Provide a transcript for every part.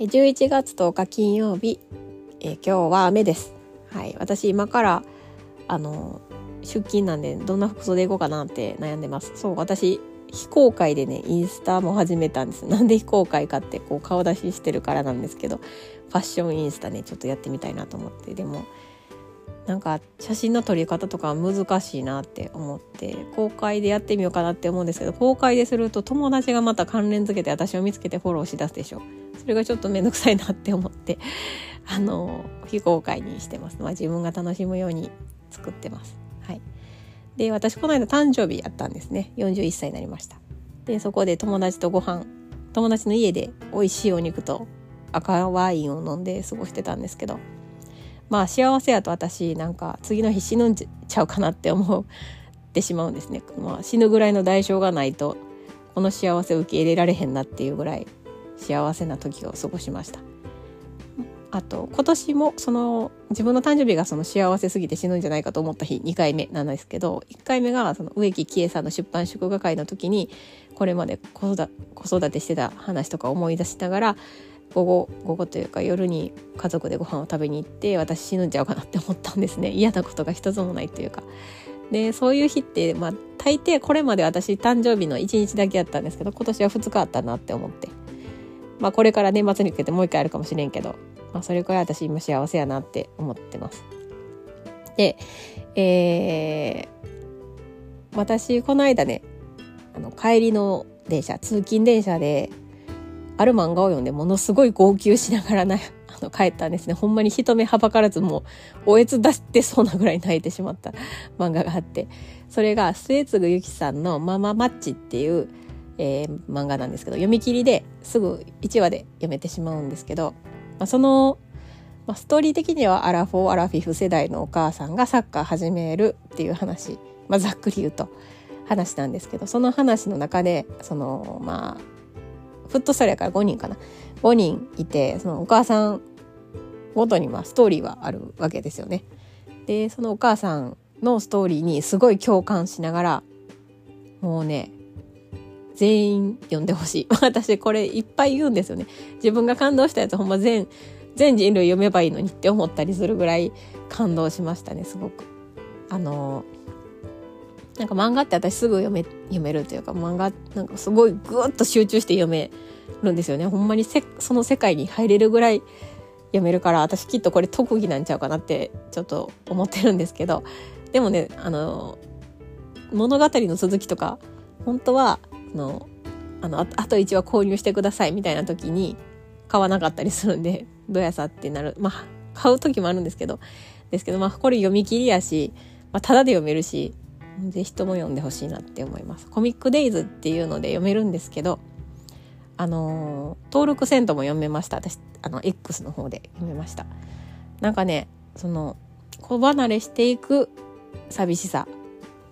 11月10日金曜日、え今日は雨です。はい、私今からあの出勤なんでどんな服装で行こうかなって悩んでます。そう私非公開でねインスタも始めたんです。なんで非公開かってこう顔出ししてるからなんですけどファッションインスタねちょっとやってみたいなと思って。でもなんか写真の撮り方とか難しいなって思って公開でやってみようかなって思うんですけど公開ですると友達がまた関連づけて私を見つけてフォローしだすでしょ。それがちょっと面倒くさいなって思って あの非公開にしてます、まあ、自分が楽しむように作ってます。はい。で私この間誕生日やったんですね。41歳になりました。でそこで友達とご飯友達の家で美味しいお肉と赤ワインを飲んで過ごしてたんですけどまあ幸せやと私なんか次の日死ぬんちゃうかなって思ってしまうんですね、まあ、死ぬぐらいの代償がないとこの幸せを受け入れられへんなっていうぐらい幸せな時を過ごしました。あと今年もその自分の誕生日がその幸せすぎて死ぬんじゃないかと思った日2回目なんですけど1回目がその植木喜恵さんの出版祝賀会の時にこれまで子育てしてた話とか思い出しながら午後午後というか夜に家族でご飯を食べに行って私死ぬんちゃうかなって思ったんですね。嫌なことが一つもないというか。でそういう日ってまあ大抵これまで私誕生日の1日だけやったんですけど今年は2日あったなって思って。まあこれから年末に向けてもう一回あるかもしれんけど、まあ、それくらい私今幸せやなって思ってます。でえー、私この間ねあの帰りの電車通勤電車である漫画を読んでものすごい号泣しながらな あの帰ったんですね。ほんまに人目はばからずもうおえつ出してそうなぐらい泣いてしまった漫画があって。それが末次由紀さんの「マママッチ」っていう、えー、漫画なんですけど読み切りですぐ1話で読めてしまうんですけど、まあ、その、まあ、ストーリー的にはアラフォーアラフィフ世代のお母さんがサッカー始めるっていう話、まあ、ざっくり言うと話なんですけどその話の中でそのまあフットサルやから5人かな5人いてそのお母さんごとにまストーリーはあるわけですよね。でそのお母さんのストーリーにすごい共感しながらもうね全員読んでほしい。私これいっぱい言うんですよね。自分が感動したやつほんま全全人類読めばいいのにって思ったりするぐらい感動しましたねすごく。あのなんか漫画って私すぐ読め読めるというか漫画なんかすごいぐっと集中して読めるんですよね。ほんまにせその世界に入れるぐらい読めるから私きっとこれ特技なんちゃうかなってちょっと思ってるんですけど。でもねあの物語の続きとか本当はのあのあと1話購入してくださいみたいな時に買わなかったりするんで どやさってなるまあ買う時もあるんですけどですけどまあこれ読み切りやし、まあ、ただで読めるしぜひとも読んでほしいなって思います。コミックデイズっていうので読めるんですけど、あの、登録せんとも読めました。私、あの、X の方で読めました。なんかね、その、子離れしていく寂しさ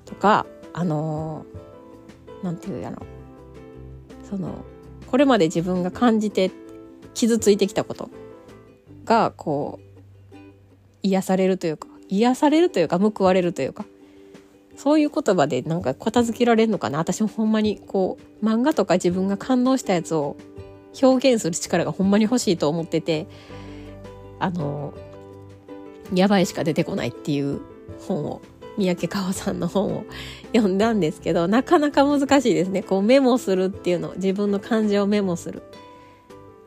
とか、あのー、なんていうやろ。その、これまで自分が感じて傷ついてきたこと。が、こう、癒されるというか、癒されるというか、報われるというか、そういう言葉でなんか片付けられるのかな。私もほんまにこう漫画とか自分が感動したやつを表現する力がほんまに欲しいと思っててあのやばいしか出てこないっていう本を三宅川さんの本を読んだんですけどなかなか難しいですね。こうメモするっていうの自分の感情をメモする。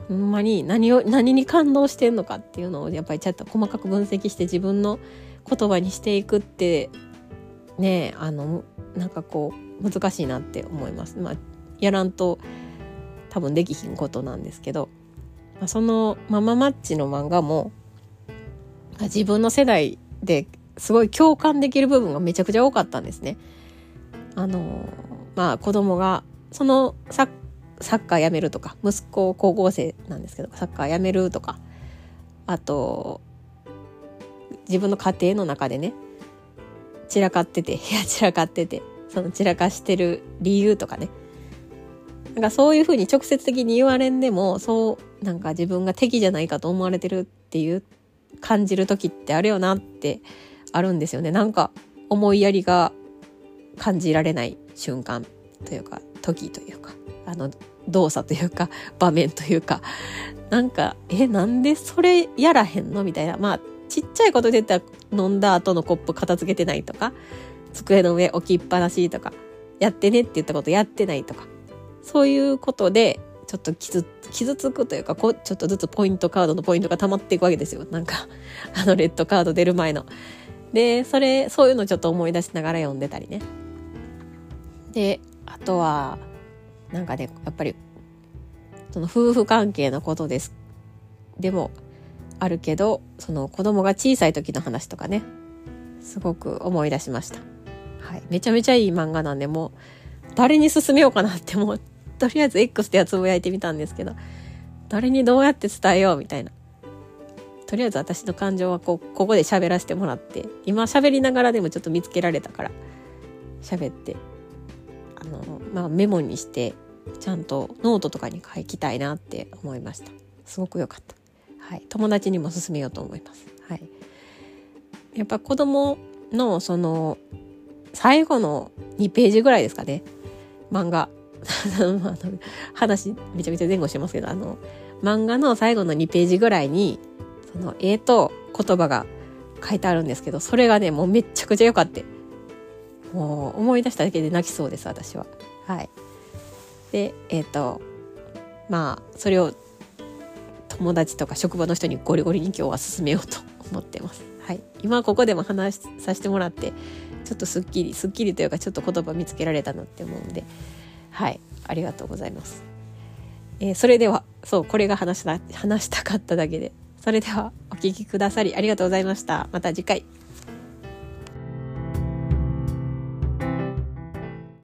ほんまに何を何に感動してんのかっていうのをやっぱりちょっと細かく分析して自分の言葉にしていくってねあのなんかこう難しいなって思います。まあ、やらんと多分できひんことなんですけど、まあ、そのマママッチの漫画も自分の世代ですごい共感できる部分がめちゃくちゃ多かったんですね。あのまあ子供がそのサッカーやめるとか息子高校生なんですけどサッカーやめるとかあと自分の家庭の中でね散らかってて 部屋散らかっててその散らかしてる理由とかねなんかそういうふうに直接的に言われんでもそうなんか自分が敵じゃないかと思われてるっていう感じる時ってあるよなってあるんですよね。なんか思いやりが感じられない瞬間というか時というかあの動作というか 場面というかなんかえなんでそれやらへんの？みたいな。まあちっちゃいことで言ったら飲んだ後のコップ片付けてないとか机の上置きっぱなしとかやってねって言ったことやってないとかそういうことでちょっと傷傷つくというかこうちょっとずつポイントカードのポイントが溜まっていくわけですよ。なんかあのレッドカード出る前の。でそれそういうのちょっと思い出しながら読んでたりね。であとはなんかねやっぱりその夫婦関係のことですでもあるけどその子供が小さい時の話とかねすごく思い出しました。はい、めちゃめちゃいい漫画なんでもう誰に勧めようかなってもうとりあえず X ではつぶやいてみたんですけど誰にどうやって伝えようみたいなとりあえず私の感情はこうここで喋らせてもらって今喋りながらでもちょっと見つけられたから喋ってあの、まあ、メモにしてちゃんとノートとかに書きたいなって思いました。すごく良かった、はい、友達にも勧めようと思います、はい、やっぱ子供のその最後の2ページぐらいですかね。漫画。話めちゃめちゃ前後してますけどあの漫画の最後の2ページぐらいにその絵と言葉が書いてあるんですけどそれがねもうめっちゃくちゃ良かったもう思い出しただけで泣きそうです私は。はい。でえっ、ー、とまあそれを友達とか職場の人にゴリゴリに今日は進めようと 思ってます。はい。今ここでも話させてもらってちょっとすっきりすっきりというかちょっと言葉見つけられたなって思うんで。はい。ありがとうございます、えー、それではそうこれが話した話したかっただけで。それではお聴きくださりありがとうございました。また次回。